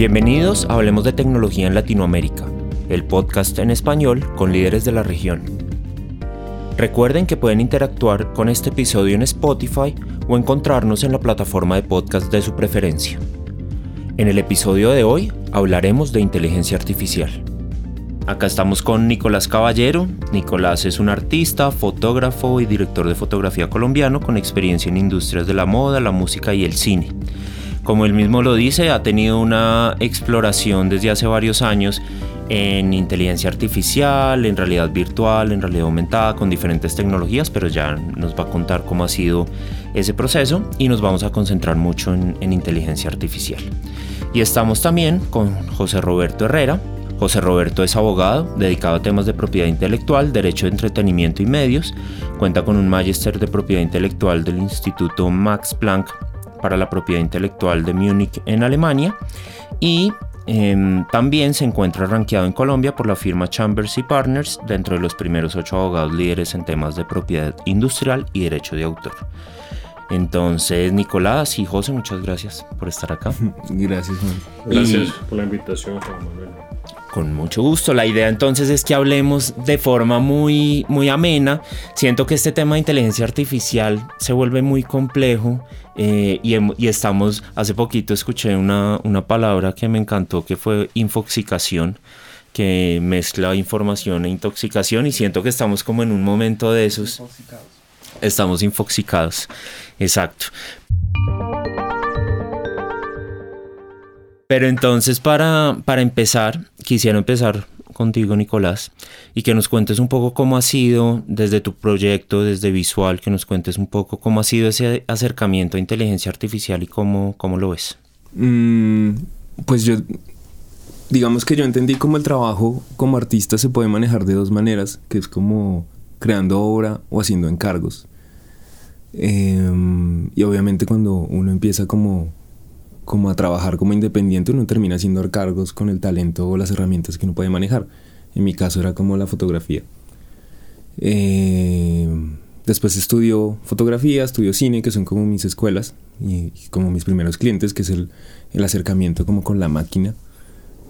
Bienvenidos a Hablemos de Tecnología en Latinoamérica, el podcast en español con líderes de la región. Recuerden que pueden interactuar con este episodio en Spotify o encontrarnos en la plataforma de podcast de su preferencia. En el episodio de hoy hablaremos de inteligencia artificial. Acá estamos con Nicolás Caballero. Nicolás es un artista, fotógrafo y director de fotografía colombiano con experiencia en industrias de la moda, la música y el cine. Como él mismo lo dice, ha tenido una exploración desde hace varios años en inteligencia artificial, en realidad virtual, en realidad aumentada, con diferentes tecnologías, pero ya nos va a contar cómo ha sido ese proceso y nos vamos a concentrar mucho en, en inteligencia artificial. Y estamos también con José Roberto Herrera, José Roberto es abogado, dedicado a temas de propiedad intelectual, derecho de entretenimiento y medios. Cuenta con un magíster de propiedad intelectual del Instituto Max Planck para la propiedad intelectual de Múnich en Alemania. Y em, también se encuentra rankeado en Colombia por la firma Chambers y Partners dentro de los primeros ocho abogados líderes en temas de propiedad industrial y derecho de autor. Entonces, Nicolás y José, muchas gracias por estar acá. Gracias, Juan. Gracias por la invitación, Juan Manuel. Con mucho gusto. La idea entonces es que hablemos de forma muy, muy amena. Siento que este tema de inteligencia artificial se vuelve muy complejo eh, y, y, estamos, hace poquito escuché una, una palabra que me encantó que fue infoxicación que mezcla información e intoxicación y siento que estamos como en un momento de esos. Infoxicados. Estamos infoxicados, exacto. Pero entonces para, para empezar, quisiera empezar contigo, Nicolás, y que nos cuentes un poco cómo ha sido desde tu proyecto, desde Visual, que nos cuentes un poco cómo ha sido ese acercamiento a inteligencia artificial y cómo, cómo lo ves. Mm, pues yo, digamos que yo entendí cómo el trabajo como artista se puede manejar de dos maneras, que es como creando obra o haciendo encargos. Em, y obviamente cuando uno empieza como como a trabajar como independiente, uno termina haciendo cargos con el talento o las herramientas que uno puede manejar. En mi caso era como la fotografía. Eh, después estudio fotografía, estudio cine, que son como mis escuelas y, como mis primeros clientes, que es el, el acercamiento como con la máquina.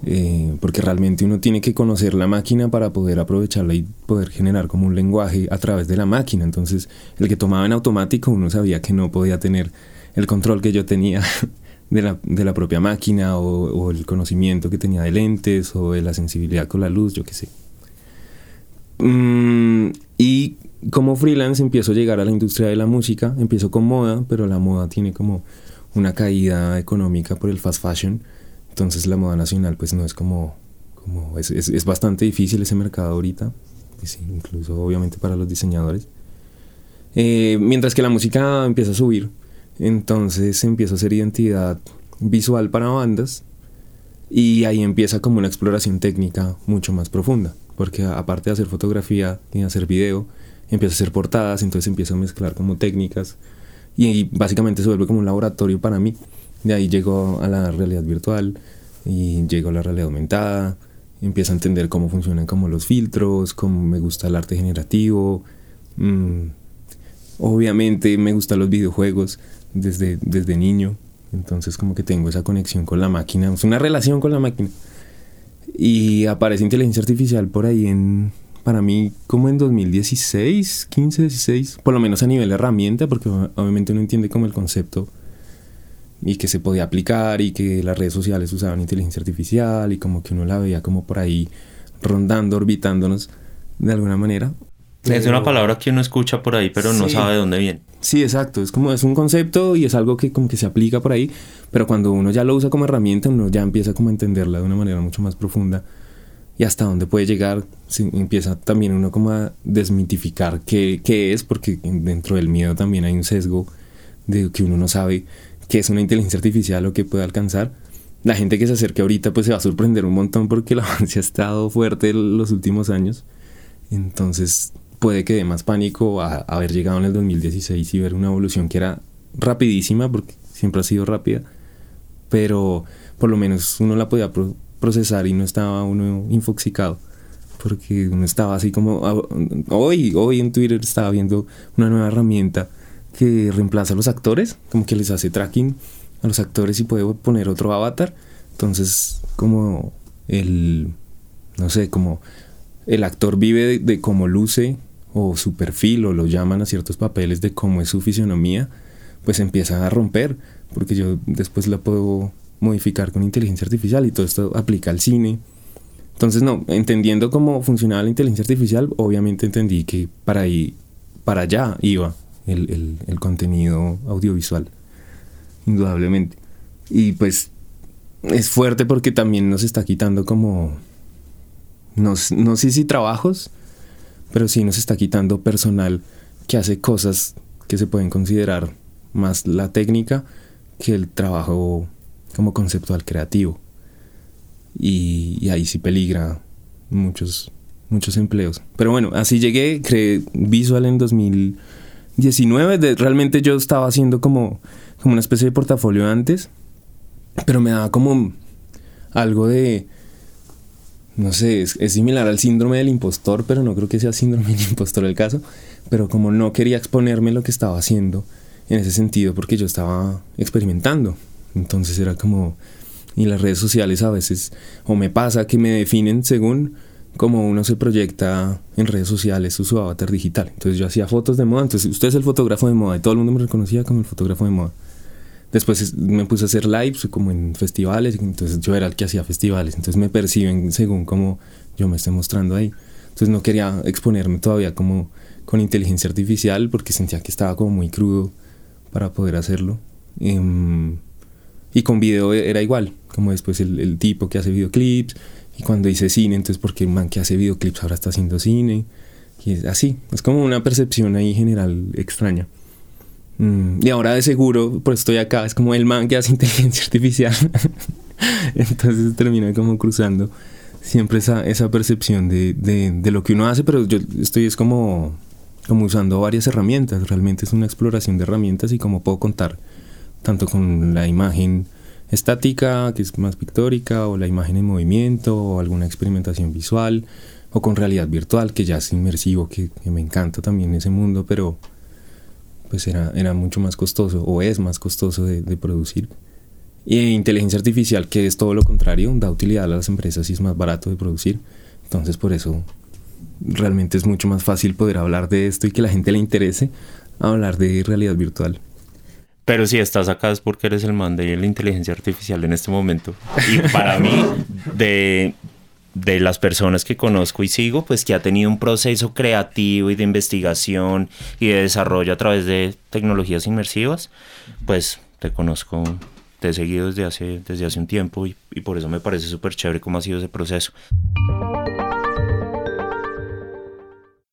Eh, porque realmente uno tiene que conocer la máquina para poder aprovecharla y poder generar como un lenguaje a través de la máquina. Entonces, el que tomaba en automático, uno sabía que no podía tener el control que yo tenía de la, de la propia máquina o, el conocimiento que tenía de lentes o de la sensibilidad con la luz, yo qué sé. Mm, y como freelance empiezo a llegar a la industria de la música, empiezo con moda, pero la moda tiene como una caída económica por el fast fashion, entonces la moda nacional pues no es como, como es, es, bastante difícil ese mercado ahorita, pues incluso obviamente para los diseñadores. Eh, mientras que la música empieza a subir, entonces empiezo a hacer identidad visual para bandas y ahí empieza como una exploración técnica mucho más profunda, porque aparte de hacer fotografía y hacer video, empiezo a hacer portadas, entonces empiezo a mezclar como técnicas y, básicamente se vuelve como un laboratorio para mí. De ahí llego a la realidad virtual y llego a la realidad aumentada, empiezo a entender cómo funcionan como los filtros, cómo me gusta el arte generativo. Mm, obviamente me gustan los videojuegos, desde, desde niño. Entonces como que tengo esa conexión con la máquina, es una relación con la máquina. Y aparece inteligencia artificial por ahí en, para mí, como en 2016, 15, 16, por lo menos a nivel de herramienta, porque obviamente uno entiende como el concepto y que se podía aplicar y que las redes sociales usaban inteligencia artificial y como que uno la veía como por ahí rondando, orbitándonos de alguna manera. Es una palabra que uno escucha por ahí, pero no sabe de dónde viene. Sí, exacto. Es como es un concepto y es algo que como que se aplica por ahí, pero cuando uno ya lo usa como herramienta, uno ya empieza como a entenderla de una manera mucho más profunda y hasta dónde puede llegar. empieza también uno como a desmitificar qué, qué es, porque dentro del miedo también hay un sesgo de que uno no sabe qué es una inteligencia artificial o qué puede alcanzar. La gente que se acerque ahorita pues se va a sorprender un montón porque el avance ha estado fuerte los últimos años. Entonces puede que dé más pánico a, haber llegado en el 2016 y ver una evolución que era rapidísima, porque siempre ha sido rápida, pero por lo menos uno la podía procesar y no estaba uno infoxicado, porque uno estaba así como, ah, hoy, hoy en Twitter estaba viendo una nueva herramienta que reemplaza a los actores, como que les hace tracking a los actores y puede poner otro avatar. Entonces, como el, no sé, como el actor vive de, cómo luce o su perfil o lo llaman a ciertos papeles de cómo es su fisionomía, pues empieza a romper, porque yo después la puedo modificar con inteligencia artificial y todo esto aplica al cine. Entonces, no, entendiendo cómo funcionaba la inteligencia artificial, obviamente entendí que para, ahí, para allá iba el, el contenido audiovisual, indudablemente. Y pues es fuerte porque también nos está quitando como, no, no sé si trabajos, pero sí nos está quitando personal que hace cosas que se pueden considerar más la técnica que el trabajo como conceptual creativo. Y, ahí sí peligra muchos, muchos empleos. Pero bueno, así llegué, creé Visual en 2019. realmente yo estaba haciendo como, como una especie de portafolio antes pero me daba como algo de... No sé, es, similar al síndrome del impostor, pero no creo que sea síndrome del impostor el caso. Pero como no quería exponerme lo que estaba haciendo en ese sentido, porque yo estaba experimentando. Entonces era como... Y las redes sociales a veces, o me pasa que me definen según cómo uno se proyecta en redes sociales o su avatar digital. Entonces yo hacía fotos de moda, entonces usted es el fotógrafo de moda y todo el mundo me reconocía como el fotógrafo de moda. Después me puse a hacer lives como en festivales, entonces yo era el que hacía festivales, entonces me perciben según como yo me estoy mostrando ahí. Entonces no quería exponerme todavía como con inteligencia artificial porque sentía que estaba como muy crudo para poder hacerlo. Em, y con video era igual, como después el, tipo que hace videoclips, y cuando hice cine, entonces porque el man que hace videoclips ahora está haciendo cine, es así, es como una percepción ahí general extraña. Mm, y ahora de seguro, pues estoy acá, es como el man que hace inteligencia artificial. Entonces termina como cruzando siempre esa, esa percepción de, de, de, lo que uno hace, pero yo estoy es como, como usando varias herramientas. Realmente es una exploración de herramientas y como puedo contar tanto con la imagen estática, que es más pictórica, o la imagen en movimiento, o alguna experimentación visual, o con realidad virtual, que ya es inmersivo, que, que me encanta también ese mundo, pero pues era, era mucho más costoso o es más costoso de, producir. Y inteligencia artificial, que es todo lo contrario, da utilidad a las empresas y es más barato de producir. Entonces por eso realmente es mucho más fácil poder hablar de esto y que la gente le interese hablar de realidad virtual. Pero si estás acá es porque eres el man de la inteligencia artificial en este momento. Y para mí, de, de las personas que conozco y sigo, pues que ha tenido un proceso creativo y de investigación y de desarrollo a través de tecnologías inmersivas, pues te conozco, te he seguido desde hace, desde hace un tiempo y, por eso me parece súper chévere cómo ha sido ese proceso.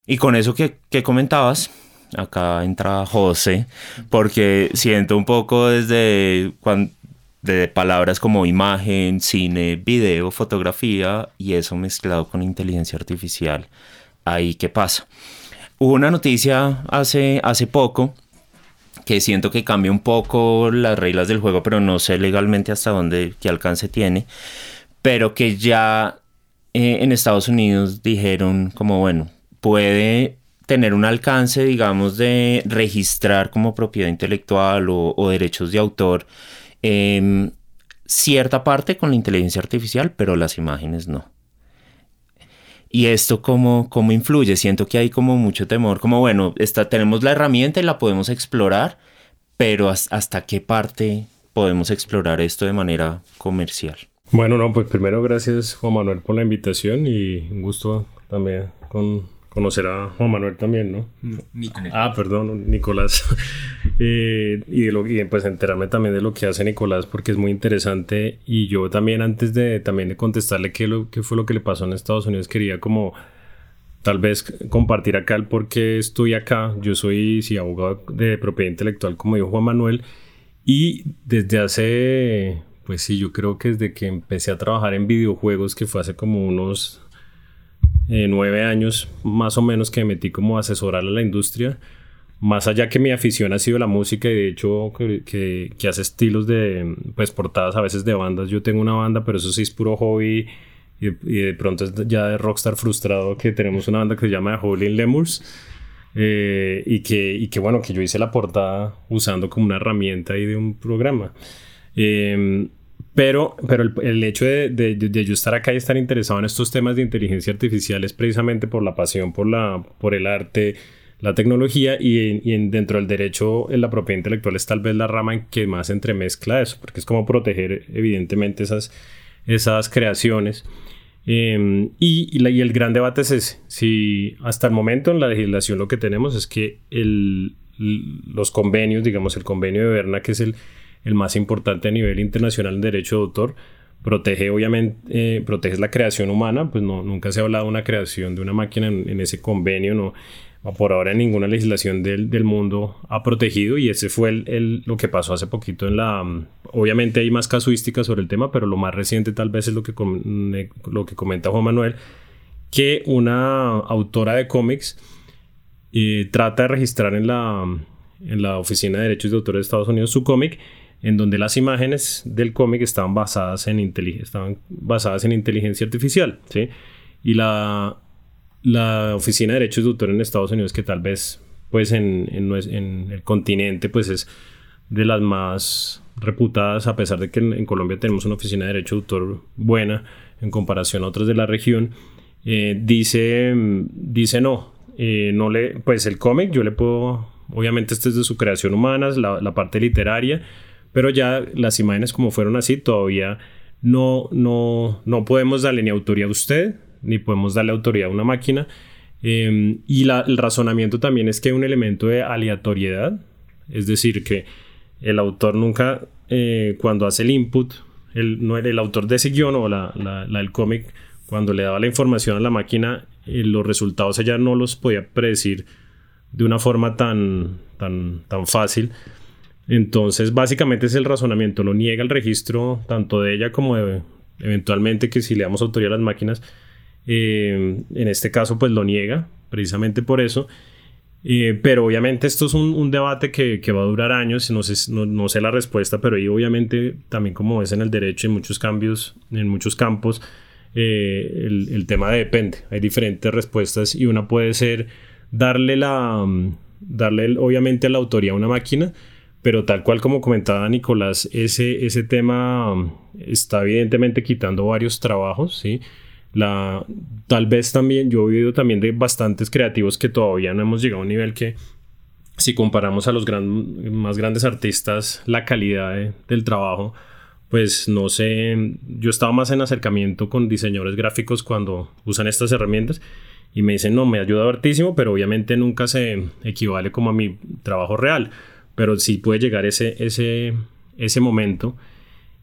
Y con eso que, que comentabas, acá entra José, porque siento un poco desde cuando de palabras como imagen, cine, video, fotografía y eso mezclado con inteligencia artificial. Ahí qué pasa. Hubo una noticia hace, hace poco que siento que cambia un poco las reglas del juego, pero no sé legalmente hasta dónde, qué alcance tiene, pero que ya eh, en Estados Unidos dijeron como, bueno, puede tener un alcance, digamos, de registrar como propiedad intelectual o, o derechos de autor Em, cierta parte con la inteligencia artificial, pero las imágenes no. ¿Y esto cómo, cómo influye? Siento que hay como mucho temor, como bueno, tenemos la herramienta y la podemos explorar, pero hasta qué parte podemos explorar esto de manera comercial. Bueno, no, pues primero gracias Juan Manuel por la invitación y un gusto también con conocer a Juan Manuel también, ¿no? Nicolás. Ah, perdón, Nicolás. Eh, y, de lo, pues enterarme también de lo que hace Nicolás porque es muy interesante y yo también antes de también de contestarle qué, lo, qué fue lo que le pasó en Estados Unidos quería como tal vez compartir acá el por qué estoy acá. Yo soy sí, abogado de propiedad intelectual como dijo Juan Manuel y desde hace pues sí, yo creo que desde que empecé a trabajar en videojuegos, que fue hace como unos eh, nueve años más o menos que me metí como a a la industria. Más allá que mi afición ha sido la música y de hecho que, hace estilos de pues portadas a veces de bandas. Yo tengo una banda, pero eso sí es puro hobby y, de pronto es ya de rockstar frustrado que tenemos una banda que se llama Holy Lemurs. Eh, y, que, y que bueno, que yo hice la portada usando como una herramienta ahí de un programa. Eh, Pero, pero el, hecho de, de, yo estar acá y estar interesado en estos temas de inteligencia artificial es precisamente por la pasión por, la, por el arte, la tecnología y, y dentro del derecho en la propiedad intelectual es tal vez la rama en que más entremezcla eso, porque es como proteger evidentemente esas, esas creaciones. Em, y, y, el gran debate es ese. Si hasta el momento en la legislación lo que tenemos es que el, los convenios, digamos el convenio de Berna, que es el, el más importante a nivel internacional en derecho de autor, protege obviamente eh, protege la creación humana, pues no, nunca se ha hablado de una creación de una máquina en, ese convenio, no, por ahora ninguna legislación del, del, mundo ha protegido y ese fue el, lo que pasó hace poquito en la... Obviamente hay más casuística sobre el tema, pero lo más reciente tal vez es lo que, lo que comenta Juan Manuel, que una autora de cómics eh, trata de registrar en la, en la Oficina de Derechos de Autores de Estados Unidos su cómic, en donde las imágenes del cómic estaban basadas en, estaban basadas en inteligencia artificial, ¿sí? Y la, la Oficina de Derechos de Autor en Estados Unidos, que tal vez pues en, en, el continente pues es de las más reputadas, a pesar de que en, Colombia tenemos una oficina de derecho de autor buena en comparación a otras de la región, eh, dice, dice no, eh, no le, pues el cómic yo le puedo, obviamente este es de su creación humana, la, la parte literaria, pero ya las imágenes como fueron así todavía no, no, no podemos darle ni autoría a usted, ni podemos darle autoridad a una máquina. Em, y el razonamiento también es que hay un elemento de aleatoriedad, es decir, que el autor nunca, eh, cuando hace el input, el, no, el autor de ese guion o la, la, el cómic, cuando le daba la información a la máquina, eh, los resultados ella no los podía predecir de una forma tan, tan, tan fácil. Entonces, básicamente es el razonamiento, lo niega el registro tanto de ella como de, eventualmente que si le damos autoría a las máquinas, eh, en este caso, pues lo niega, precisamente por eso. Eh, pero obviamente esto es un, debate que, va a durar años, no sé, no, sé la respuesta, pero ahí obviamente también como es en el derecho, en muchos cambios, en muchos campos, eh, el, tema depende. Hay diferentes respuestas y una puede ser darle la, darle obviamente la autoría a una máquina, pero tal cual como comentaba Nicolás, ese, ese tema está evidentemente quitando varios trabajos, ¿sí? Tal vez también, yo he oído también de bastantes creativos que todavía no hemos llegado a un nivel que, si comparamos a los más grandes artistas, la calidad del trabajo, pues no sé, yo estaba más en acercamiento con diseñadores gráficos cuando usan estas herramientas y me dicen, no, me ayuda hartísimo, pero obviamente nunca se equivale como a mi trabajo real, pero sí puede llegar ese, ese, ese momento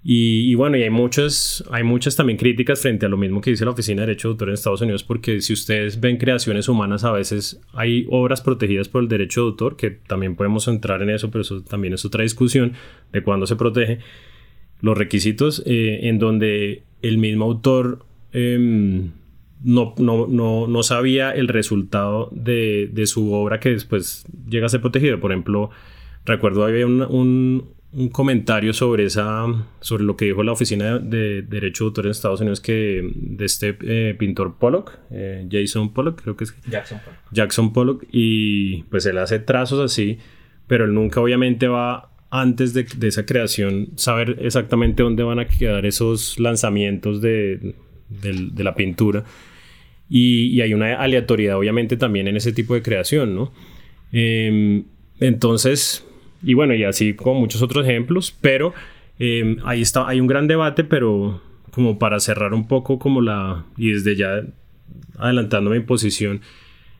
y, bueno, y hay muchas, hay muchas también críticas frente a lo mismo que dice la Oficina de Derecho de Autor en Estados Unidos, porque si ustedes ven creaciones humanas, a veces hay obras protegidas por el derecho de autor, que también podemos entrar en eso, pero eso también es otra discusión de cuándo se protege. Los requisitos eh, en donde el mismo autor em, no, no, no, no, sabía el resultado de, de, su obra que después llega a ser protegido. Por ejemplo, recuerdo había un, un comentario sobre esa sobre lo que dijo la oficina de, derecho de autor en Estados Unidos que de este eh, pintor Pollock eh, Jason Pollock creo que es Jackson Pollock. Jackson Pollock y pues él hace trazos así pero él nunca obviamente va antes de, de esa creación saber exactamente dónde van a quedar esos lanzamientos de, de la pintura y, y, hay una aleatoriedad obviamente también en ese tipo de creación no em, entonces y bueno, y así como muchos otros ejemplos, pero em, ahí está, hay un gran debate, pero como para cerrar un poco como la, y desde ya adelantando mi posición,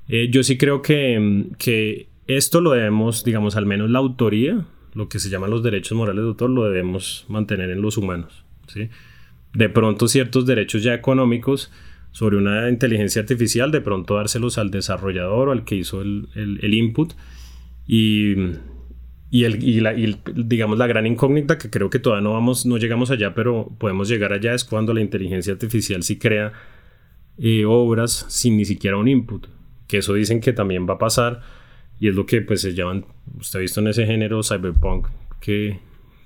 eh, yo sí creo que, em, que esto lo debemos, digamos, al menos la autoría, lo que se llaman los derechos morales de autor, lo debemos mantener en los humanos. ¿sí? De pronto ciertos derechos ya económicos sobre una inteligencia artificial, de pronto dárselos al desarrollador o al que hizo el, el, el input. Y, y, el, la, digamos la gran incógnita que creo que todavía no vamos, no llegamos allá, pero podemos llegar allá es cuando la inteligencia artificial sí crea eh, obras sin ni siquiera un input. Que eso dicen que también va a pasar y es lo que pues se llaman, usted ha visto en ese género cyberpunk que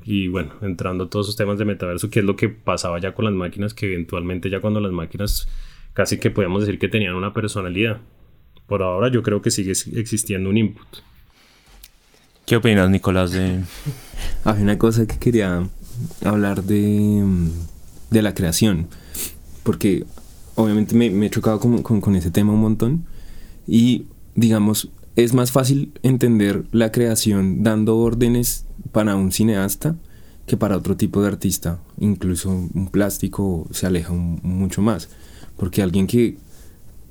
y bueno, entrando a todos esos temas de metaverso, que es lo que pasaba ya con las máquinas, que eventualmente ya cuando las máquinas casi que podemos decir que tenían una personalidad. Por ahora yo creo que sigue existiendo un input. ¿Qué opinas, Nicolás? De... Hay una cosa que quería hablar de, de la creación, porque obviamente me, he chocado con, con, ese tema un montón y digamos, es más fácil entender la creación dando órdenes para un cineasta que para otro tipo de artista. Incluso un plástico se aleja mucho más, porque alguien que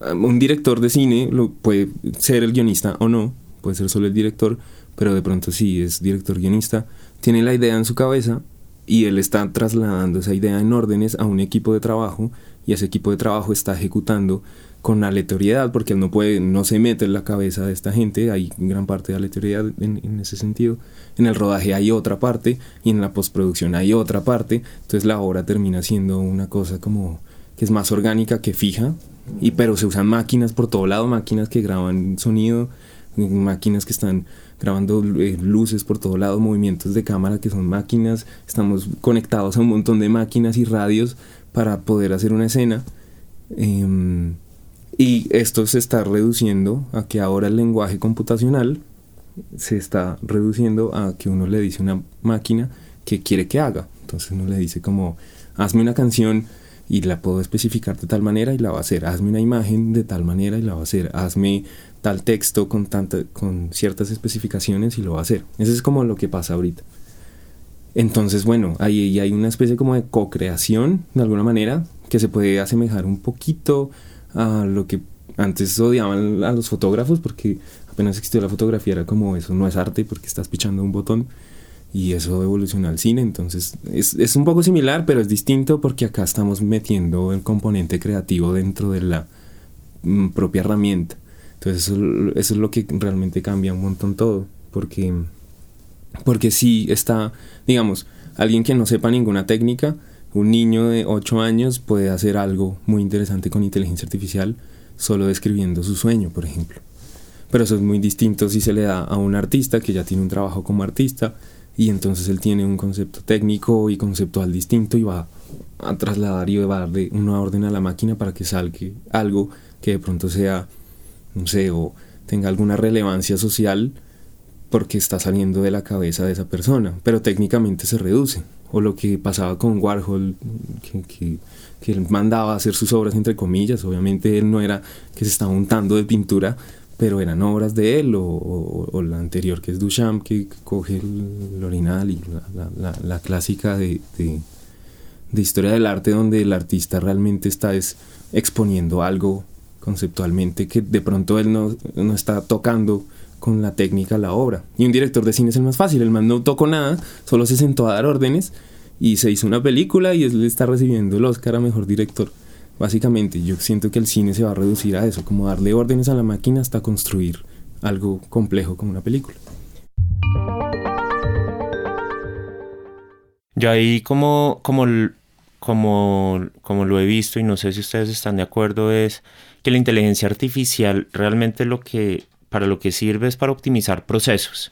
un director de cine puede ser el guionista o no, puede ser solo el director, pero de pronto sí es director guionista, tiene la idea en su cabeza y él está trasladando esa idea en órdenes a un equipo de trabajo y ese equipo de trabajo está ejecutando con aleatoriedad porque no puede no se mete en la cabeza de esta gente hay gran parte de aleatoriedad en, en ese sentido. En el rodaje hay otra parte y en la postproducción hay otra parte. Entonces la obra termina siendo una cosa como que es más orgánica que fija y pero se usan máquinas por todo lado, máquinas que graban sonido, máquinas que están grabando eh, luces por todo lado, movimientos de cámara que son máquinas, estamos conectados a un montón de máquinas y radios para poder hacer una escena. Em, y esto se está reduciendo a que ahora el lenguaje computacional se está reduciendo a que uno le dice a una máquina que quiere que haga. Entonces uno le dice como, hazme una canción y la puedo especificar de tal manera y la va a hacer. Hazme una imagen de tal manera y la va a hacer. Hazme tal texto con, tanta, con ciertas especificaciones y lo va a hacer. Eso es como lo que pasa ahorita. Entonces, bueno, ahí hay una especie como de co-creación, de alguna manera, que se puede asemejar un poquito a lo que antes odiaban a los fotógrafos, porque apenas existió la fotografía, era como eso no es arte porque estás pichando un botón y eso evolucionó al cine, entonces es, es, un poco similar, pero es distinto porque acá estamos metiendo el componente creativo dentro de la mm, propia herramienta. Entonces eso, es lo que realmente cambia un montón todo, porque, porque si está, digamos, alguien que no sepa ninguna técnica, un niño de 8 años puede hacer algo muy interesante con inteligencia artificial solo describiendo su sueño, por ejemplo. Pero eso es muy distinto si se le da a un artista que ya tiene un trabajo como artista, y entonces él tiene un concepto técnico y conceptual distinto y va a trasladar y va a darle una orden a la máquina para que salga algo que de pronto sea, no sé, o tenga alguna relevancia social porque está saliendo de la cabeza de esa persona, pero técnicamente se reduce. O lo que pasaba con Warhol, que, que, mandaba a hacer sus obras entre comillas, obviamente él no era que se estaba untando de pintura, pero eran obras de él, o, la anterior que es Duchamp, que coge el, orinal y la, clásica de, de, historia del arte, donde el artista realmente está es, exponiendo algo conceptualmente que de pronto él no, no, está tocando con la técnica la obra. Y un director de cine es el más fácil, el man no tocó nada, solo se sentó a dar órdenes y se hizo una película y él está recibiendo el Oscar a Mejor Director. Básicamente, yo siento que el cine se va a reducir a eso, como darle órdenes a la máquina hasta construir algo complejo como una película. Yo ahí como, como, como, como lo he visto y no sé si ustedes están de acuerdo es que la inteligencia artificial realmente lo que, para lo que sirve es para optimizar procesos.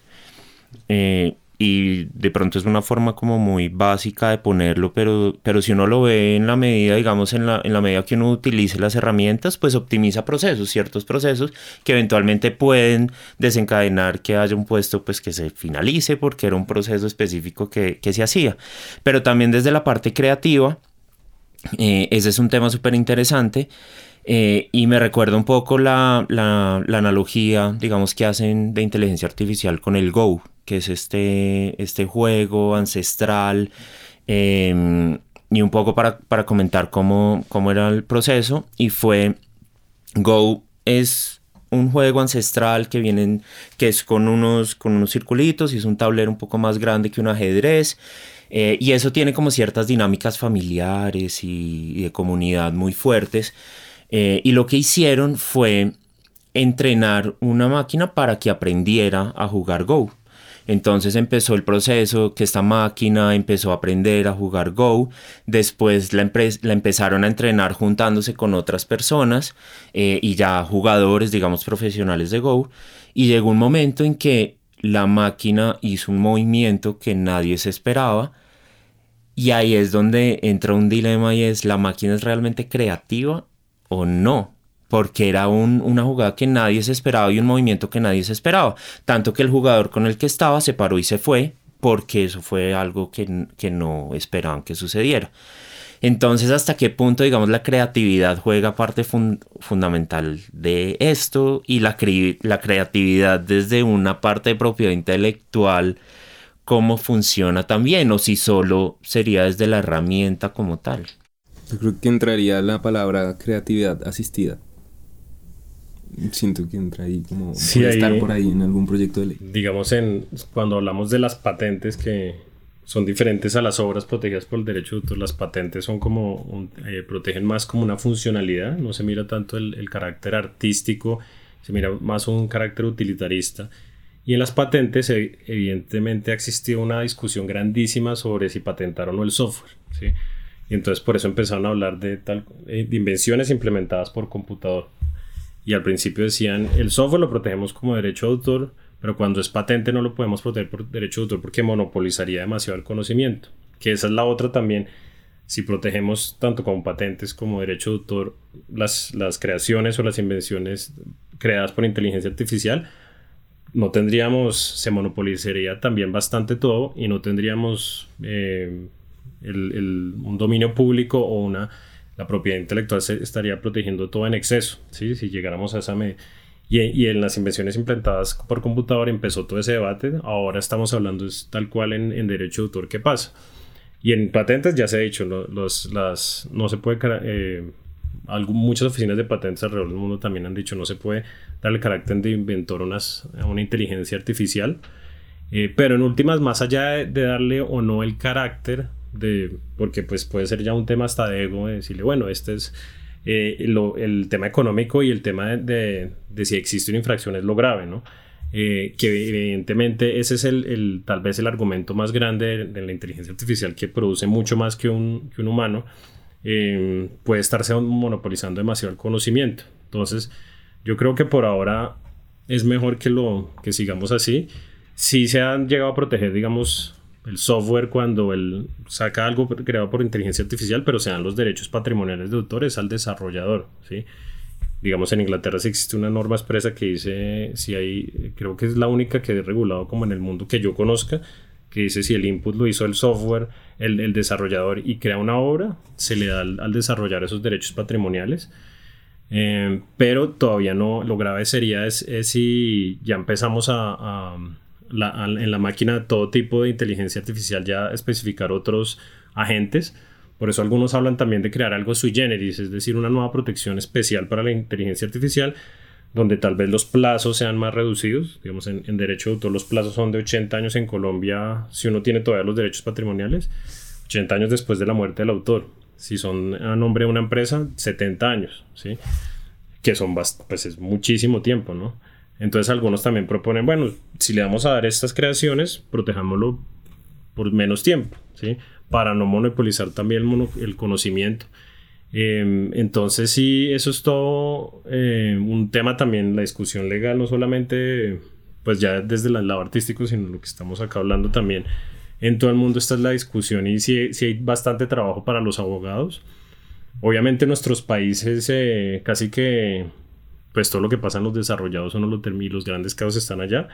Eh, y de pronto es una forma como muy básica de ponerlo, pero, pero si uno lo ve en la medida, digamos, en la, en la medida que uno utilice las herramientas, pues optimiza procesos, ciertos procesos que eventualmente pueden desencadenar que haya un puesto pues que se finalice porque era un proceso específico que, que se hacía. Pero también desde la parte creativa, eh, ese es un tema súper interesante. Eh, y me recuerda un poco la, la, la, analogía, digamos, que hacen de inteligencia artificial con el Go, que es este, este juego ancestral. Em, y un poco para, para comentar cómo, cómo, era el proceso. Y fue Go es un juego ancestral que vienen, que es con unos, con unos circulitos y es un tablero un poco más grande que un ajedrez. Eh, y eso tiene como ciertas dinámicas familiares y, de comunidad muy fuertes. Eh, y lo que hicieron fue entrenar una máquina para que aprendiera a jugar Go. Entonces empezó el proceso que esta máquina empezó a aprender a jugar Go. Después la, la empezaron a entrenar juntándose con otras personas eh, y ya jugadores, digamos, profesionales de Go. Y llegó un momento en que la máquina hizo un movimiento que nadie se esperaba. Y ahí es donde entra un dilema y es, ¿la máquina es realmente creativa o no? Porque era un, una jugada que nadie se esperaba y un movimiento que nadie se esperaba. Tanto que el jugador con el que estaba se paró y se fue porque eso fue algo que, que no esperaban que sucediera. Entonces, ¿hasta qué punto, digamos, la creatividad juega parte fundamental de esto y la, la creatividad desde una parte de propiedad intelectual, cómo funciona también, o si solo sería desde la herramienta como tal? Yo creo que entraría la palabra creatividad asistida. Siento que entra ahí como estar por ahí en algún proyecto de ley. Digamos, en, cuando hablamos de las patentes que son diferentes a las obras protegidas por el derecho de autor. Las patentes son como, eh, protegen más como una funcionalidad, no se mira tanto el, carácter artístico, se mira más un carácter utilitarista. Y en las patentes, eh, evidentemente, ha existido una discusión grandísima sobre si patentaron o no el software. ¿sí? Y entonces por eso empezaron a hablar de, tal, eh, de invenciones implementadas por computador. Y al principio decían, el software lo protegemos como derecho de autor, pero cuando es patente no lo podemos proteger por derecho de autor porque monopolizaría demasiado el conocimiento. Que esa es la otra también. Si protegemos tanto como patentes como derecho de autor las, las creaciones o las invenciones creadas por inteligencia artificial, no tendríamos, se monopolizaría también bastante todo y no tendríamos eh, el, un dominio público o una, la propiedad intelectual se estaría protegiendo todo en exceso, ¿sí? si llegáramos a esa medida. Y, en las invenciones implantadas por computador empezó todo ese debate. Ahora estamos hablando es tal cual en, derecho de autor qué pasa. Y en patentes ya se ha dicho, los, las, no se puede... Eh, muchas oficinas de patentes alrededor del mundo también han dicho no se puede darle carácter de inventor a una inteligencia artificial. Eh, pero en últimas, más allá de, darle o no el carácter de... Porque pues puede ser ya un tema hasta de ego, de decirle, bueno, este es eh, el tema económico y el tema de, si existe una infracción es lo grave, ¿no? Eh, que evidentemente ese es el, tal vez el argumento más grande de, la inteligencia artificial que produce mucho más que un, que un humano, eh, puede estarse monopolizando demasiado el conocimiento. Entonces, yo creo que por ahora es mejor que lo que sigamos así. Si se han llegado a proteger, digamos, el software cuando él saca algo creado por inteligencia artificial, pero se dan los derechos patrimoniales de autores al desarrollador, ¿sí? Digamos, en Inglaterra sí existe una norma expresa que dice, si hay, creo que es la única que he regulado como en el mundo que yo conozca, que dice si el input lo hizo el software, el, desarrollador y crea una obra, se le da al, desarrollar esos derechos patrimoniales. Eh, pero todavía no, lo grave sería es, si ya empezamos a en la máquina todo tipo de inteligencia artificial ya especificar otros agentes. Por eso algunos hablan también de crear algo sui generis, es decir, una nueva protección especial para la inteligencia artificial, donde tal vez los plazos sean más reducidos. Digamos, en, derecho de autor los plazos son de 80 años en Colombia, si uno tiene todavía los derechos patrimoniales, 80 años después de la muerte del autor. Si son a nombre de una empresa, 70 años, ¿sí? Que son, pues es muchísimo tiempo, ¿no? Entonces algunos también proponen, bueno, si le vamos a dar estas creaciones, protejámoslo por menos tiempo, ¿sí? Para no monopolizar también el, conocimiento. Em, entonces sí, eso es todo eh, un tema también, la discusión legal, no solamente pues ya desde el lado artístico, sino lo que estamos acá hablando también. En todo el mundo esta es la discusión y sí, hay bastante trabajo para los abogados. Obviamente nuestros países eh, casi que pues todo lo que pasa en los desarrollados son los, los grandes casos están allá.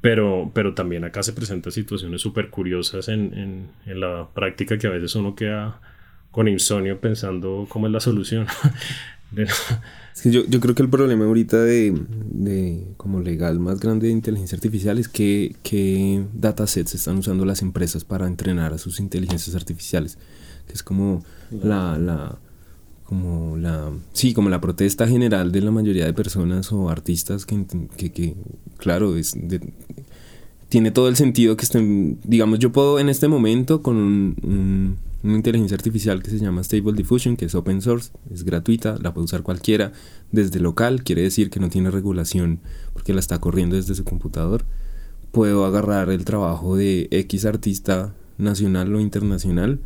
Pero, pero también acá se presentan situaciones súper curiosas en, en, la práctica que a veces uno queda con insomnio pensando cómo es la solución. yo, yo, creo que el problema ahorita de, de, como legal más grande de inteligencia artificial es que, que datasets están usando las empresas para entrenar a sus inteligencias artificiales. Que es como la, la como la sí como la protesta general de la mayoría de personas o artistas que, que, claro es tiene todo el sentido que estén digamos yo puedo en este momento con un, una inteligencia artificial que se llama Stable Diffusion que es open source es gratuita la puede usar cualquiera desde local quiere decir que no tiene regulación porque la está corriendo desde su computador puedo agarrar el trabajo de X artista nacional o internacional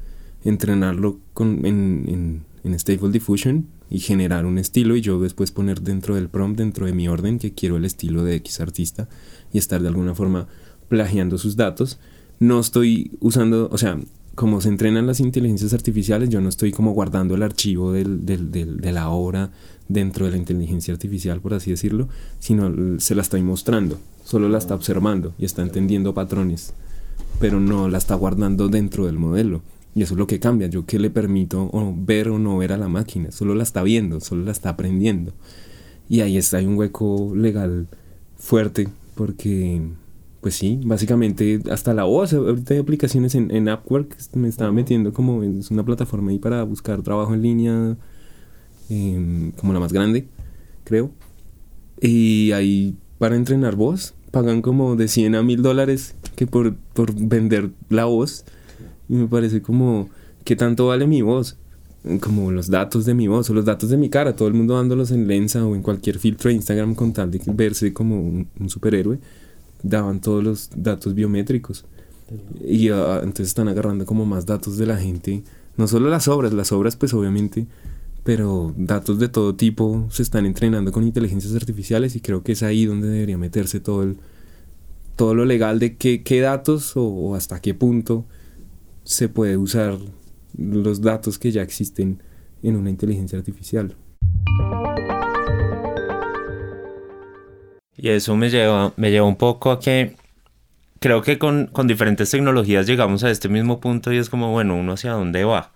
entrenarlo con, en en Stable Diffusion y generar un estilo y yo después poner dentro del prompt, dentro de mi orden, que quiero el estilo de X artista y estar de alguna forma plagiando sus datos. No estoy usando, o sea, como se entrenan las inteligencias artificiales, yo no estoy como guardando el archivo del, del, de la obra dentro de la inteligencia artificial, por así decirlo, sino se la estoy mostrando, solo la está observando y está entendiendo patrones pero no la está guardando dentro del modelo. Y eso es lo que cambia. Yo que le permito ver o no ver a la máquina. Solo la está viendo, solo la está aprendiendo. Y ahí está, hay un hueco legal fuerte porque, pues sí, básicamente hasta la voz. Ahorita hay aplicaciones en, en Upwork. Me estaba metiendo como es una plataforma ahí para buscar trabajo en línea em, como la más grande, creo. Y ahí para entrenar voz pagan como de 100 a 1000 dólares que por, por vender la voz y me parece como, ¿qué tanto vale mi voz? Como los datos de mi voz o los datos de mi cara, todo el mundo dándolos en Lensa o en cualquier filtro de Instagram con tal de verse como un, superhéroe, daban todos los datos biométricos. Y uh, entonces están agarrando como más datos de la gente, no solo las obras, las obras pues obviamente, pero datos de todo tipo se están entrenando con inteligencias artificiales y creo que es ahí donde debería meterse todo el todo lo legal de qué, qué datos o hasta qué punto se puede usar los datos que ya existen en una inteligencia artificial. Y eso me lleva, me lleva un poco a que creo que con, con, diferentes tecnologías llegamos a este mismo punto y es como, bueno, uno hacia dónde va.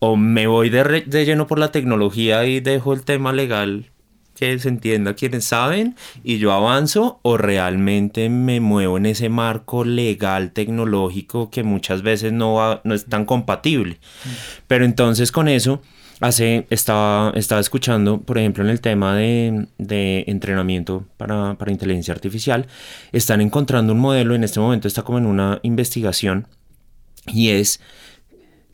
O me voy de, de lleno por la tecnología y dejo el tema legal que se entienda quienes saben y yo avanzo o realmente me muevo en ese marco legal tecnológico que muchas veces no, no es tan compatible. Pero entonces con eso hace, estaba, estaba escuchando, por ejemplo, en el tema de, de entrenamiento para, para inteligencia artificial, están encontrando un modelo, en este momento está como en una investigación y es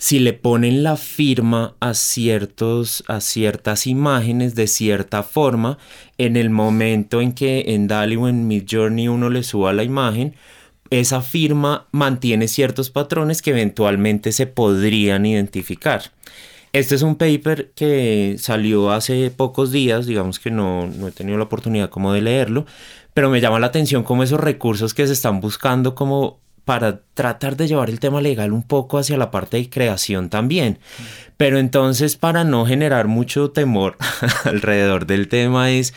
si le ponen la firma a, ciertos, a ciertas imágenes de cierta forma, en el momento en que en DALI o en Midjourney uno le suba la imagen, esa firma mantiene ciertos patrones que eventualmente se podrían identificar. Este es un paper que salió hace pocos días, digamos que no, no he tenido la oportunidad como de leerlo, pero me llama la atención como esos recursos que se están buscando como para tratar de llevar el tema legal un poco hacia la parte de creación también. Pero entonces para no generar mucho temor alrededor del tema es,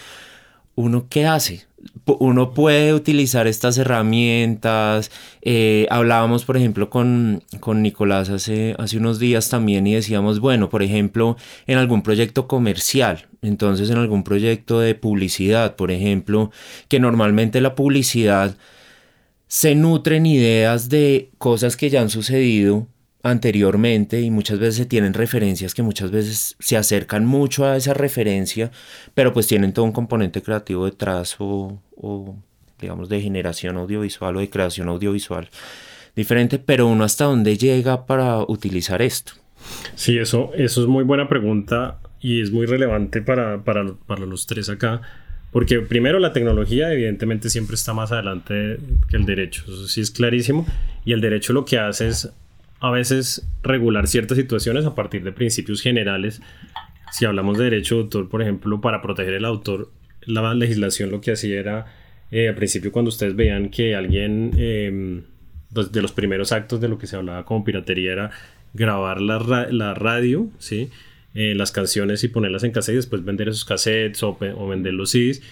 ¿uno qué hace? Uno puede utilizar estas herramientas. Eh, hablábamos, por ejemplo, con, con Nicolás hace, hace unos días también y decíamos, bueno, por ejemplo, en algún proyecto comercial, entonces en algún proyecto de publicidad, por ejemplo, que normalmente la publicidad se nutren ideas de cosas que ya han sucedido anteriormente y muchas veces se tienen referencias que muchas veces se acercan mucho a esa referencia, pero pues tienen todo un componente creativo detrás o, digamos de generación audiovisual o de creación audiovisual diferente, pero uno hasta dónde llega para utilizar esto. Sí, eso, eso es muy buena pregunta y es muy relevante para, para, para los tres acá porque primero la tecnología evidentemente siempre está más adelante que el derecho, eso sí es clarísimo. Y el derecho lo que hace es a veces regular ciertas situaciones a partir de principios generales. Si hablamos de derecho de autor, por ejemplo, para proteger el autor, la legislación lo que hacía era, eh, al principio cuando ustedes veían que alguien, eh, de los primeros actos de lo que se hablaba como piratería era grabar la, la radio, ¿sí? Eh, las canciones y ponerlas en cassette y después vender esos cassettes o, vender los CDs.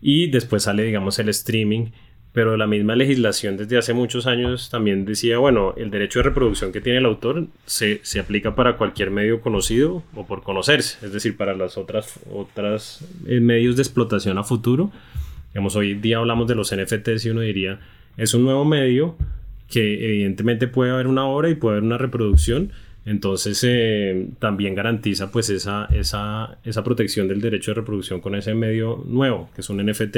Y después sale, digamos, el streaming. Pero la misma legislación desde hace muchos años también decía, bueno, el derecho de reproducción que tiene el autor se, se aplica para cualquier medio conocido o por conocerse, es decir, para las otras, otras eh, medios de explotación a futuro. Digamos, hoy día hablamos de los NFTs y uno diría, es un nuevo medio que evidentemente puede haber una obra y puede haber una reproducción, entonces eh, también garantiza pues esa, esa, esa, protección del derecho de reproducción con ese medio nuevo, que es un NFT.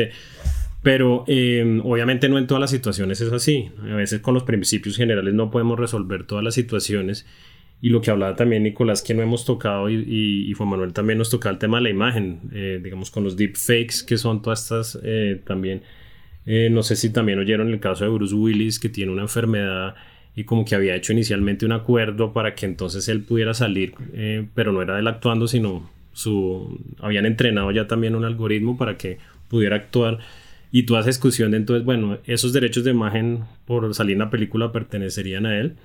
Pero eh, obviamente no en todas las situaciones es así. A veces con los principios generales no podemos resolver todas las situaciones. Y lo que hablaba también Nicolás, que no hemos tocado, y, y, Juan Manuel también nos tocaba el tema de la imagen, eh, digamos con los deepfakes, que son todas estas también. no sé si también oyeron el caso de Bruce Willis, que tiene una enfermedad y como que había hecho inicialmente un acuerdo para que entonces él pudiera salir, eh, pero no era él actuando, sino su habían entrenado ya también un algoritmo para que pudiera actuar y toda esa discusión de entonces, bueno, esos derechos de imagen por salir en la película pertenecerían a él.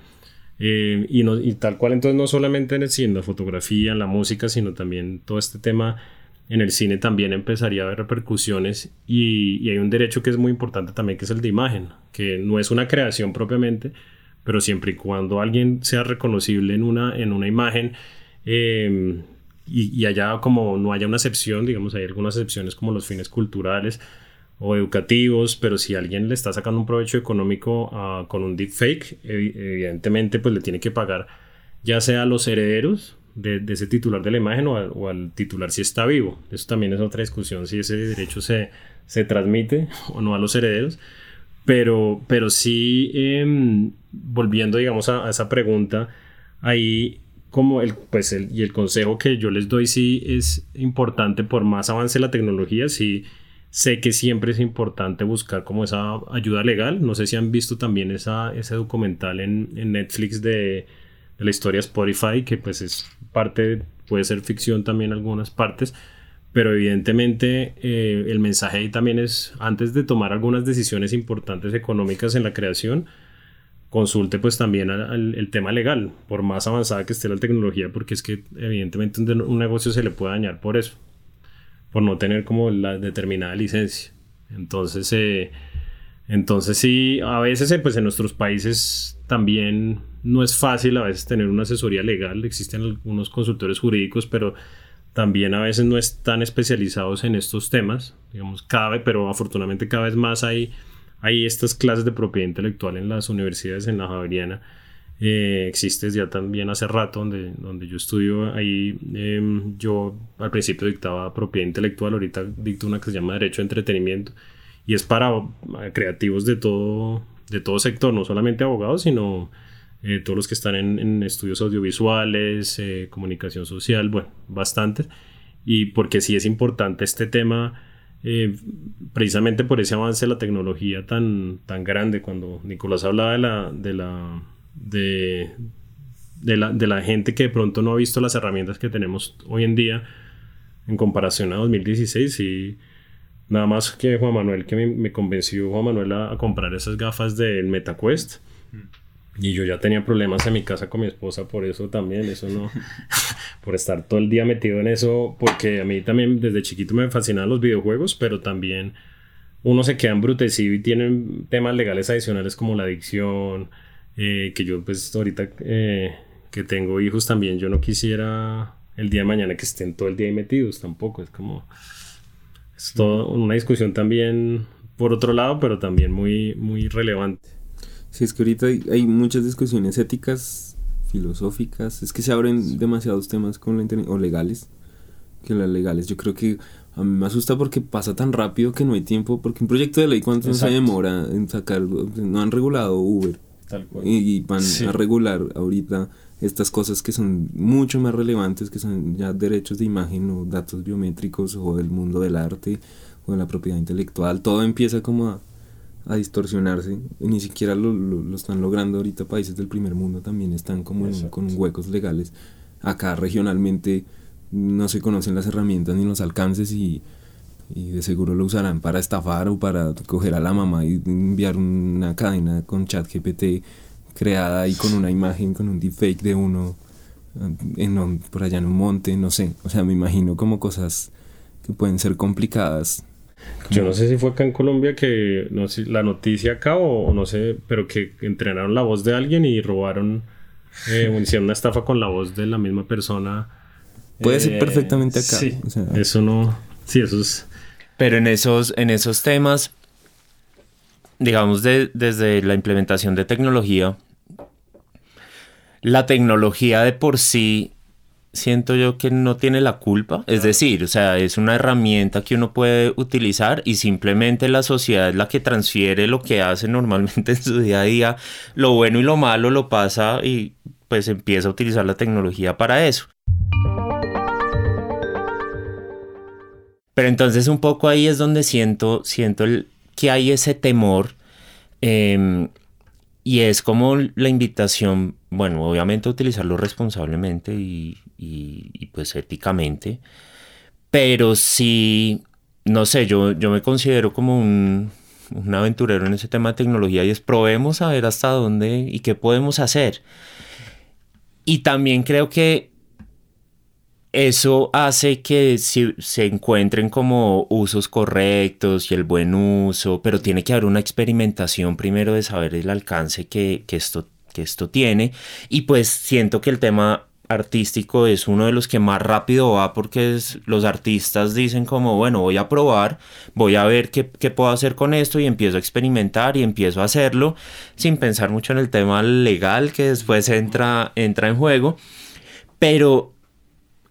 Eh, y, y tal cual entonces no solamente en, el, en la fotografía, en la música, sino también todo este tema en el cine también empezaría a haber repercusiones y, hay un derecho que es muy importante también que es el de imagen, que no es una creación propiamente, pero siempre y cuando alguien sea reconocible en una, en una imagen eh, y, y, como no haya una excepción, digamos, hay algunas excepciones como los fines culturales o educativos, pero si alguien le está sacando un provecho económico uh, con un deepfake, evidentemente pues le tiene que pagar ya sea a los herederos de, ese titular de la imagen o, al titular si está vivo. Eso también es otra discusión, si ese derecho se, se transmite o no a los herederos. Pero, pero sí, em, volviendo, digamos, a, esa pregunta, ahí como el, pues el, y el consejo que yo les doy sí es importante por más avance la tecnología, sí sé que siempre es importante buscar como esa ayuda legal. No sé si han visto también esa, ese documental en, en Netflix de, de la historia Spotify, que pues es parte, puede ser ficción también en algunas partes, pero evidentemente eh, el mensaje ahí también es, antes de tomar algunas decisiones importantes económicas en la creación, consulte pues también el tema legal, por más avanzada que esté la tecnología, porque es que evidentemente un, negocio se le puede dañar por eso, por no tener como la determinada licencia. Entonces, eh, entonces sí, a veces eh, pues en nuestros países también no es fácil a veces tener una asesoría legal, existen algunos consultores jurídicos, pero también a veces no están especializados en estos temas, digamos, cabe, pero afortunadamente cada vez más hay, hay estas clases de propiedad intelectual en las universidades en la Javeriana. Eh, existe ya también hace rato donde, donde yo estudio ahí em, yo al principio dictaba propiedad intelectual ahorita dicto una que se llama derecho de entretenimiento y es para creativos de todo de todo sector no solamente abogados sino eh, todos los que están en, estudios audiovisuales, eh, comunicación social, bueno, bastante. Y porque sí es importante este tema, eh, precisamente por ese avance de la tecnología tan, tan grande, cuando Nicolás hablaba de la, de la, de, de la, de la gente que de pronto no ha visto las herramientas que tenemos hoy en día en comparación a 2016 y nada más que Juan Manuel que me, convenció Juan Manuel a, comprar esas gafas del MetaQuest mm. Y yo ya tenía problemas en mi casa con mi esposa por eso también, eso no, por estar todo el día metido en eso, porque a mí también desde chiquito me fascinan los videojuegos, pero también uno se queda embrutecido y tienen temas legales adicionales como la adicción, eh, que yo pues ahorita eh, que tengo hijos también, yo no quisiera el día de mañana que estén todo el día ahí metidos tampoco, es como, es todo una discusión también por otro lado, pero también muy, muy relevante. Sí, es que ahorita hay, muchas discusiones éticas, filosóficas, es que se abren demasiados temas con la internet, o legales, que las legales. Yo creo que a mí me asusta porque pasa tan rápido que no hay tiempo, porque un proyecto de ley, ¿cuánto se demora en sacar? No han regulado Uber. Y, van a regular ahorita estas cosas que son mucho más relevantes, que son ya derechos de imagen o datos biométricos o del mundo del arte o de la propiedad intelectual. Todo empieza como a a distorsionarse. ni siquiera lo, lo, están logrando ahorita países del primer mundo también están como con huecos legales. Acá regionalmente no se conocen las herramientas ni los alcances y, y de seguro lo usarán para estafar o para coger a la mamá y enviar una cadena con chat GPT creada y con una imagen, con un deepfake de uno en, por allá en un monte, no sé. O sea, me imagino como cosas que pueden ser complicadas yo no sé si fue acá en Colombia que, no sé, la noticia acá o, no sé, pero que entrenaron la voz de alguien y robaron, eh, hicieron una estafa con la voz de la misma persona. Puede ser eh, perfectamente acá. Sí, eso no, sí, eso es... Pero en esos, en esos temas, digamos, desde la implementación de tecnología, la tecnología de por sí siento yo que no tiene la culpa. Es decir, o sea, es una herramienta que uno puede utilizar y simplemente la sociedad es la que transfiere lo que hace normalmente en su día a día. Lo bueno y lo malo lo pasa y pues empieza a utilizar la tecnología para eso. Pero entonces un poco ahí es donde siento, siento que hay ese temor. Em, y es como la invitación, bueno, obviamente utilizarlo responsablemente y, y, pues éticamente, pero sí, no sé, yo, yo me considero como un, un aventurero en ese tema de tecnología y es probemos a ver hasta dónde y qué podemos hacer. Y también creo que eso hace que se encuentren como usos correctos y el buen uso, pero tiene que haber una experimentación primero de saber el alcance que, esto, que esto tiene. Y pues siento que el tema artístico es uno de los que más rápido va porque los artistas dicen como, bueno, voy a probar, voy a ver qué, qué, puedo hacer con esto y empiezo a experimentar y empiezo a hacerlo sin pensar mucho en el tema legal que después entra, entra en juego. Pero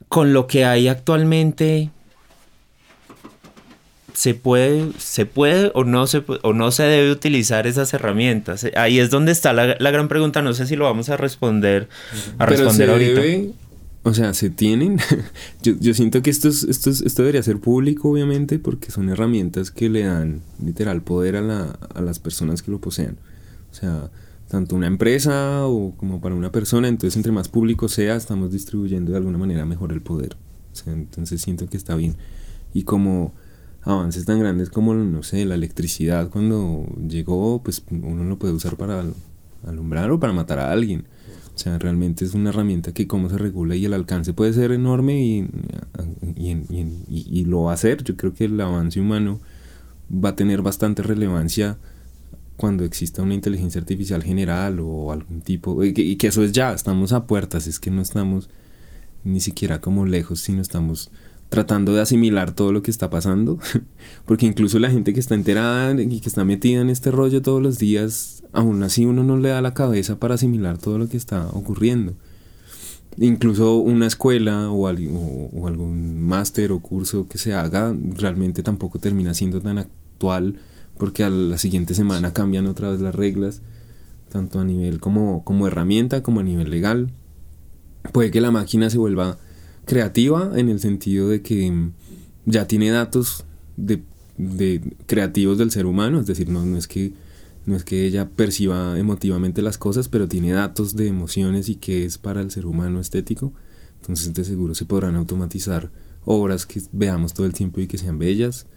con lo que hay actualmente, se puede, se puede o no se, o no se debe utilizar esas herramientas. Ahí es donde está la, gran pregunta. No sé si lo vamos a responder, a responder ahorita. o sea, se tienen. yo, siento que esto, esto, esto debería ser público, obviamente, porque son herramientas que le dan literal poder a, la, a las personas que lo posean. O sea, tanto una empresa o como para una persona, entonces entre más público sea, estamos distribuyendo de alguna manera mejor el poder. entonces siento que está bien. Y como avances tan grandes como, no sé, la electricidad cuando llegó, pues uno lo puede usar para alumbrar o para matar a alguien. O sea, realmente es una herramienta que cómo se regula y el alcance puede ser enorme y, y, lo va a hacer. Yo creo que el avance humano va a tener bastante relevancia cuando exista una inteligencia artificial general o algún tipo, y que, y que, eso es ya, estamos a puertas, es que no estamos ni siquiera como lejos, sino estamos tratando de asimilar todo lo que está pasando, porque incluso la gente que está enterada y que está metida en este rollo todos los días, aún así uno no le da la cabeza para asimilar todo lo que está ocurriendo. Incluso una escuela o, o, algún máster o curso que se haga realmente tampoco termina siendo tan actual porque a la siguiente semana cambian otra vez las reglas, tanto a nivel como, como herramienta como a nivel legal. Puede que la máquina se vuelva creativa en el sentido de que mm, ya tiene datos de, creativos del ser humano, es decir, no, no, es que, no es que ella perciba emotivamente las cosas, pero tiene datos de emociones y que es para el ser humano estético, entonces de seguro se podrán automatizar obras que veamos todo el tiempo y que sean bellas,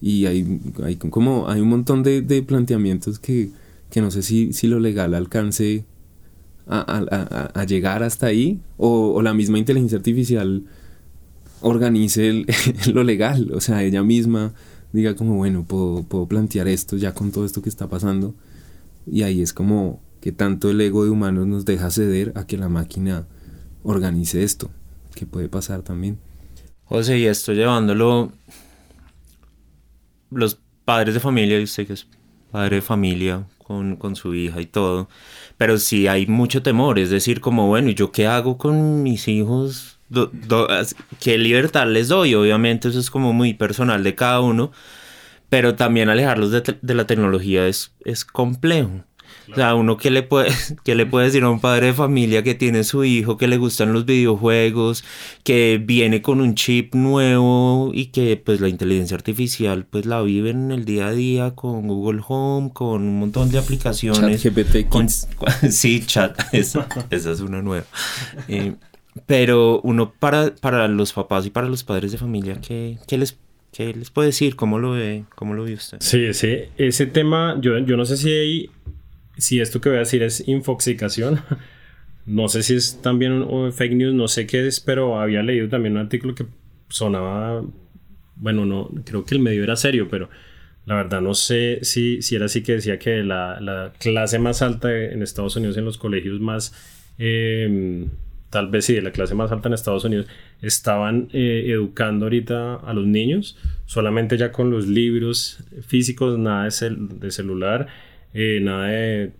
y hay, hay como hay un montón de, planteamientos que, no sé si, si lo legal alcance a, llegar hasta ahí o, la misma inteligencia artificial organice lo legal, o sea, ella misma diga como, bueno, puedo, puedo plantear esto ya con todo esto que está pasando y ahí es como que tanto el ego de humanos nos deja ceder a que la máquina organice esto, que puede pasar también. José, y esto llevándolo, los padres de familia, usted que es padre de familia, con, su hija y todo. Pero sí hay mucho temor, es decir, como, bueno, ¿y yo qué hago con mis hijos? ¿Qué libertad les doy? Obviamente eso es como muy personal de cada uno, pero también alejarlos de, de la tecnología es, es complejo. O sea, uno que le puede, que le puede decir a un padre de familia que tiene su hijo, que le gustan los videojuegos, que viene con un chip nuevo y que pues la inteligencia artificial pues la vive en el día a día con Google Home, con un montón de aplicaciones. Chat GPT. Con, sí, chat, esa, esa es una nueva. Eh, pero uno para, para los papás y para los padres de familia, ¿qué, qué les ¿Qué les puede decir? ¿Cómo lo ve, cómo lo ve usted? Sí, ese, ese tema, yo, yo no sé si hay si esto que voy a decir es infoxicación, no sé si es también un, fake news, no sé qué es, pero había leído también un artículo que sonaba, bueno, no, creo que el medio era serio, pero la verdad no sé si, si era así que decía que la, clase más alta en Estados Unidos, en los colegios más, em, tal vez sí, de la clase más alta en Estados Unidos, estaban eh, educando ahorita a los niños, solamente ya con los libros físicos, nada de, de celular eh, nada de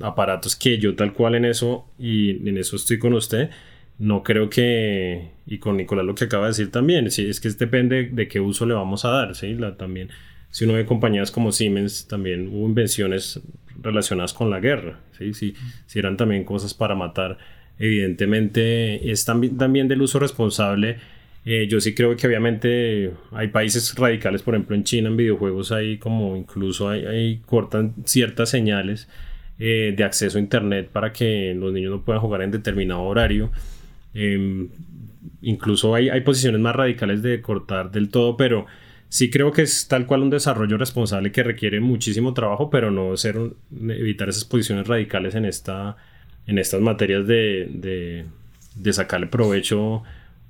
aparatos que yo tal cual en eso, y en eso estoy con usted, no creo que, y con Nicolás lo que acaba de decir también, si es que depende de qué uso le vamos a dar, ¿sí? La, también, si uno ve compañías como Siemens, también hubo invenciones relacionadas con la guerra, ¿sí? Si, si eran también cosas para matar, evidentemente es también, también del uso responsable eh, yo sí creo que obviamente hay países radicales, por ejemplo en China en videojuegos hay como incluso hay, cortan ciertas señales eh, de acceso a internet para que los niños no puedan jugar en determinado horario. Em, incluso hay, hay posiciones más radicales de cortar del todo, pero sí creo que es tal cual un desarrollo responsable que requiere muchísimo trabajo, pero no ser evitar esas posiciones radicales en esta en estas materias de, de, de sacarle provecho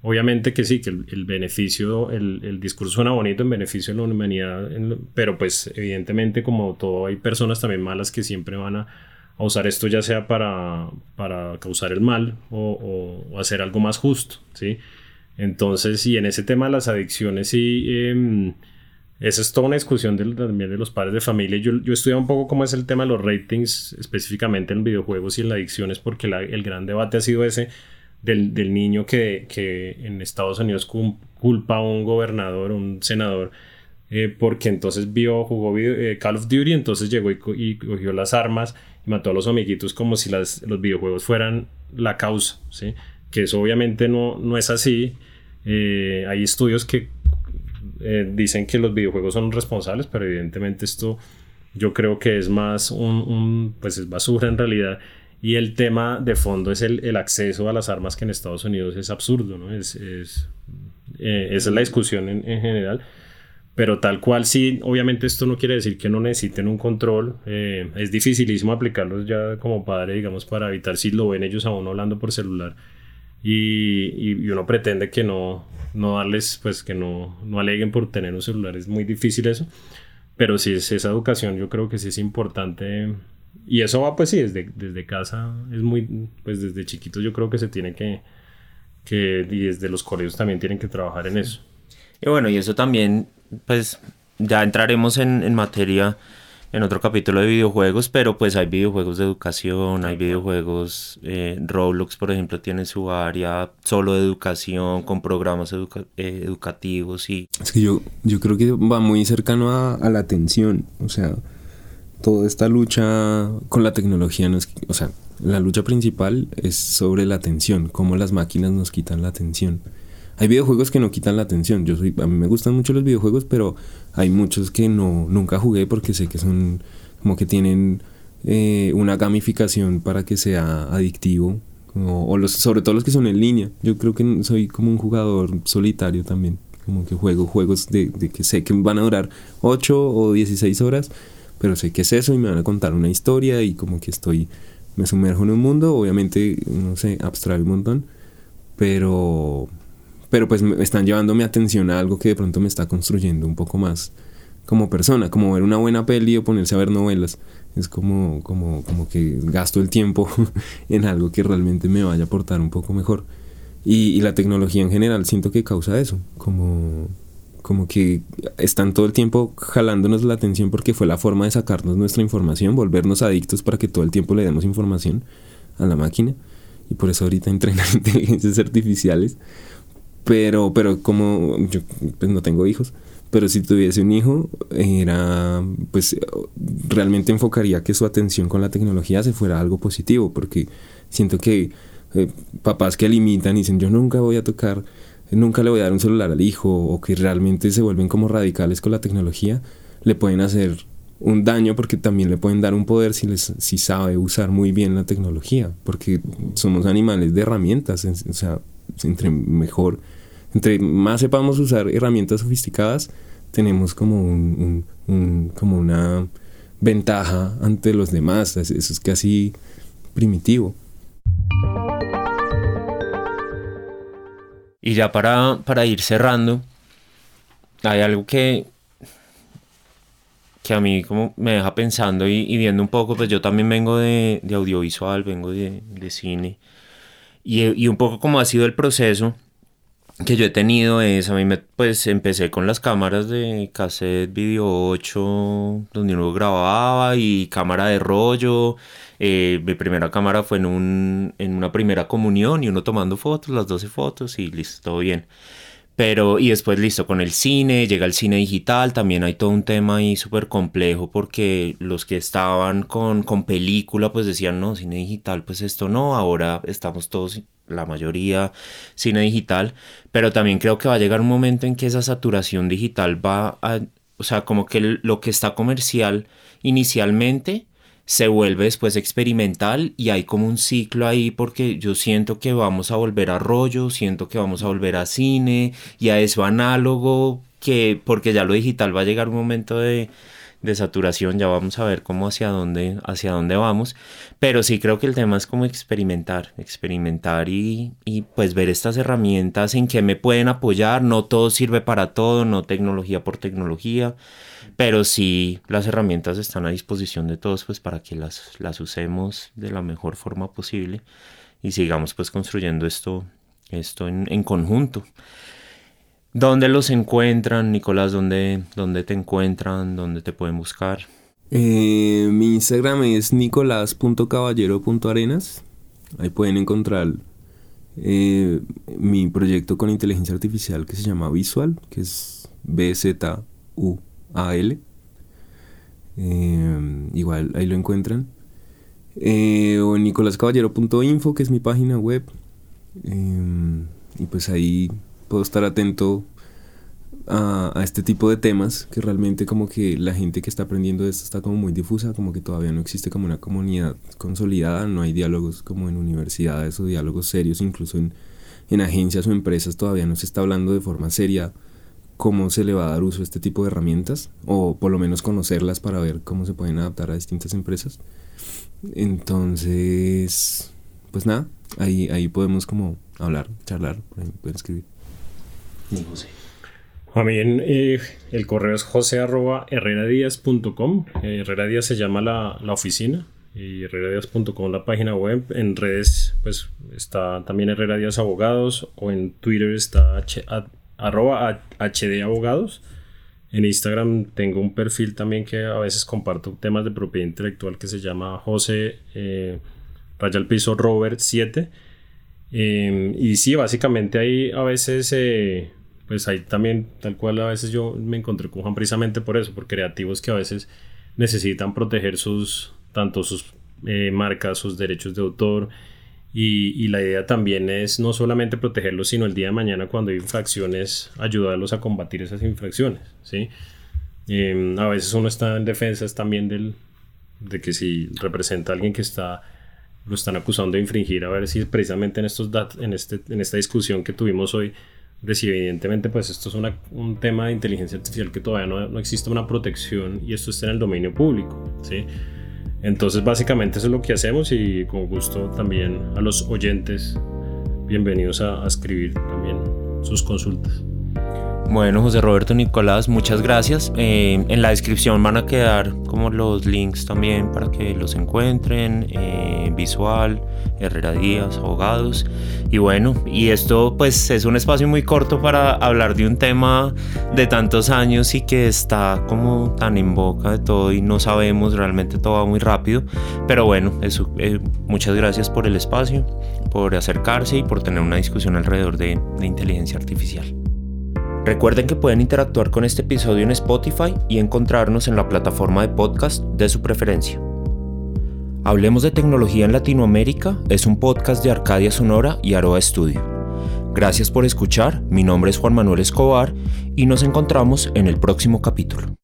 Obviamente que sí, que el, beneficio, el, el, discurso suena bonito en beneficio de la humanidad, pero pues evidentemente como todo hay personas también malas que siempre van a, usar esto ya sea para, para causar el mal o, o, hacer algo más justo, ¿sí? Entonces, y en ese tema de las adicciones, sí, eh, esa es toda una discusión también de los padres de familia. Yo, yo he estudiado un poco cómo es el tema de los ratings, específicamente en videojuegos y en las adicciones, porque el gran debate ha sido ese del, del niño que, que, en Estados Unidos culpa a un gobernador, un senador, eh, porque entonces vio, jugó eh, Call of Duty, entonces llegó y, cogió las armas y mató a los amiguitos como si las, los videojuegos fueran la causa, ¿sí? Que eso obviamente no, no es así. Eh, hay estudios que dicen que los videojuegos son responsables, pero evidentemente esto yo creo que es más un, un pues es basura en realidad y el tema de fondo es el, el, acceso a las armas que en Estados Unidos es absurdo, ¿no? Es, es eh, esa es la discusión en, en, general. Pero tal cual sí, obviamente esto no quiere decir que no necesiten un control. Eh, es dificilísimo aplicarlos ya como padre, digamos, para evitar si lo ven ellos a uno hablando por celular. Y, y, uno pretende que no, no darles, pues que no, no aleguen por tener un celular. Es muy difícil eso. Pero sí, es esa educación yo creo que sí es importante y eso va pues sí, desde, desde casa, es muy, pues desde chiquitos yo creo que se tiene que, que, y desde los colegios también tienen que trabajar en eso. Y bueno, y eso también, pues ya entraremos en, en materia en otro capítulo de videojuegos, pero pues hay videojuegos de educación, hay videojuegos, eh, Roblox por ejemplo tiene su área solo de educación, con programas eh, educativos y... Es que yo, yo creo que va muy cercano a, a la atención, o sea toda esta lucha con la tecnología, no es, o sea, la lucha principal es sobre la atención, cómo las máquinas nos quitan la atención. Hay videojuegos que no quitan la atención. Yo soy, a mí me gustan mucho los videojuegos, pero hay muchos que no nunca jugué porque sé que son como que tienen eh, una gamificación para que sea adictivo. O, los, sobre todo los que son en línea. Yo creo que soy como un jugador solitario también. Como que juego juegos de, de que sé que van a durar 8 o 16 horas pero sé que es eso y me van a contar una historia y como que estoy, me sumerjo en un mundo, obviamente, no sé, abstrae un montón, pero, pero pues me están llevando mi atención a algo que de pronto me está construyendo un poco más como persona, como ver una buena peli o ponerse a ver novelas. Es como, como, como que gasto el tiempo en algo que realmente me vaya a aportar un poco mejor. Y, y la tecnología en general siento que causa eso, como como que están todo el tiempo jalándonos la atención porque fue la forma de sacarnos nuestra información, volvernos adictos para que todo el tiempo le demos información a la máquina. Y por eso ahorita entrenan inteligencias artificiales. Pero, pero como yo pues no tengo hijos, pero si tuviese un hijo, era, pues realmente enfocaría que su atención con la tecnología se fuera algo positivo, porque siento que eh, papás que limitan y dicen yo nunca voy a tocar nunca le voy a dar un celular al hijo o que realmente se vuelven como radicales con la tecnología, le pueden hacer un daño porque también le pueden dar un poder si, les, si sabe usar muy bien la tecnología, porque somos animales de herramientas, o sea, entre mejor, entre más sepamos usar herramientas sofisticadas, tenemos como un, como una ventaja ante los demás, eso es casi primitivo. Y ya para, para ir cerrando, hay algo que, que a mí como me deja pensando y, viendo un poco, pues yo también vengo de, audiovisual, vengo de, cine, y, y, un poco como ha sido el proceso que yo he tenido es, a mí me, pues empecé con las cámaras de cassette video 8, donde uno grababa y cámara de rollo, eh, mi primera cámara fue en, un, en una primera comunión y uno tomando fotos, las 12 fotos y listo, todo bien. Pero, y después listo, con el cine, llega el cine digital, también hay todo un tema ahí súper complejo porque los que estaban con, con película pues decían, no, cine digital, pues esto no, ahora estamos todos, la mayoría, cine digital, pero también creo que va a llegar un momento en que esa saturación digital va a, o sea, como que lo que está comercial inicialmente, se vuelve después experimental y hay como un ciclo ahí porque yo siento que vamos a volver a rollo, siento que vamos a volver a cine y a eso análogo que porque ya lo digital va a llegar un momento de, de saturación, ya vamos a ver cómo hacia dónde, hacia dónde vamos, pero sí creo que el tema es como experimentar, experimentar y, y pues ver estas herramientas en que me pueden apoyar, no todo sirve para todo, no tecnología por tecnología, pero sí las herramientas están a disposición de todos pues para que las, las usemos de la mejor forma posible y sigamos pues construyendo esto, esto en, en conjunto. ¿Dónde los encuentran, Nicolás? ¿Dónde, dónde te encuentran? ¿Dónde te pueden buscar? Eh, mi Instagram es nicolás.caballero.arenas. Ahí pueden encontrar eh, mi proyecto con inteligencia artificial que se llama Visual, que es B-Z-U-A-L. Eh, igual ahí lo encuentran. o nicoláscaballero.info, que es mi página web. y pues ahí puedo estar atento a, este tipo de temas que realmente como que la gente que está aprendiendo esto está como muy difusa, como que todavía no existe como una comunidad consolidada, no hay diálogos como en universidades o diálogos serios, incluso en, en agencias o empresas todavía no se está hablando de forma seria cómo se le va a dar uso a este tipo de herramientas o por lo menos conocerlas para ver cómo se pueden adaptar a distintas empresas. Entonces, pues nada, ahí, ahí podemos como hablar, charlar, pueden escribir. También eh, el correo es josé arroba. Eh, Herrera Díaz se llama la, la oficina y herreradías.com la página web. En redes pues está también Herrera Díaz Abogados o en Twitter está h, arroba HD Abogados. En Instagram tengo un perfil también que a veces comparto temas de propiedad intelectual que se llama José eh, Raya Piso Robert 7. Em, y sí, básicamente ahí a veces, eh, pues ahí también, tal cual a veces yo me encontré con Juan precisamente por eso, por creativos que a veces necesitan proteger sus, tanto sus eh, marcas, sus derechos de autor. Y, la idea también es no solamente protegerlos, sino el día de mañana cuando hay infracciones, ayudarlos a combatir esas infracciones. ¿sí? Em, a veces uno está en defensas también del, de que si representa a alguien que está lo están acusando de infringir, a ver si precisamente en, estos en, este, en esta discusión que tuvimos hoy, si evidentemente pues esto es un tema de inteligencia artificial que todavía no, no, existe una protección y esto está en el dominio público, ¿sí? Entonces básicamente eso es lo que hacemos y con gusto también a los oyentes, bienvenidos a, a escribir también sus consultas. Bueno, José Roberto Nicolás, muchas gracias. Eh, en la descripción van a quedar como los links también para que los encuentren, eh, visual, Herrera Díaz, abogados. Y bueno, y esto pues es un espacio muy corto para hablar de un tema de tantos años y que está como tan en boca de todo y no sabemos, realmente todo va muy rápido. Pero bueno, eso, eh, muchas gracias por el espacio, por acercarse y por tener una discusión alrededor de inteligencia artificial. Recuerden que pueden interactuar con este episodio en Spotify y encontrarnos en la plataforma de podcast de su preferencia. Hablemos de tecnología en Latinoamérica es un podcast de Arcadia Sonora y Aroa Studio. Gracias por escuchar, mi nombre es Juan Manuel Escobar y nos encontramos en el próximo capítulo.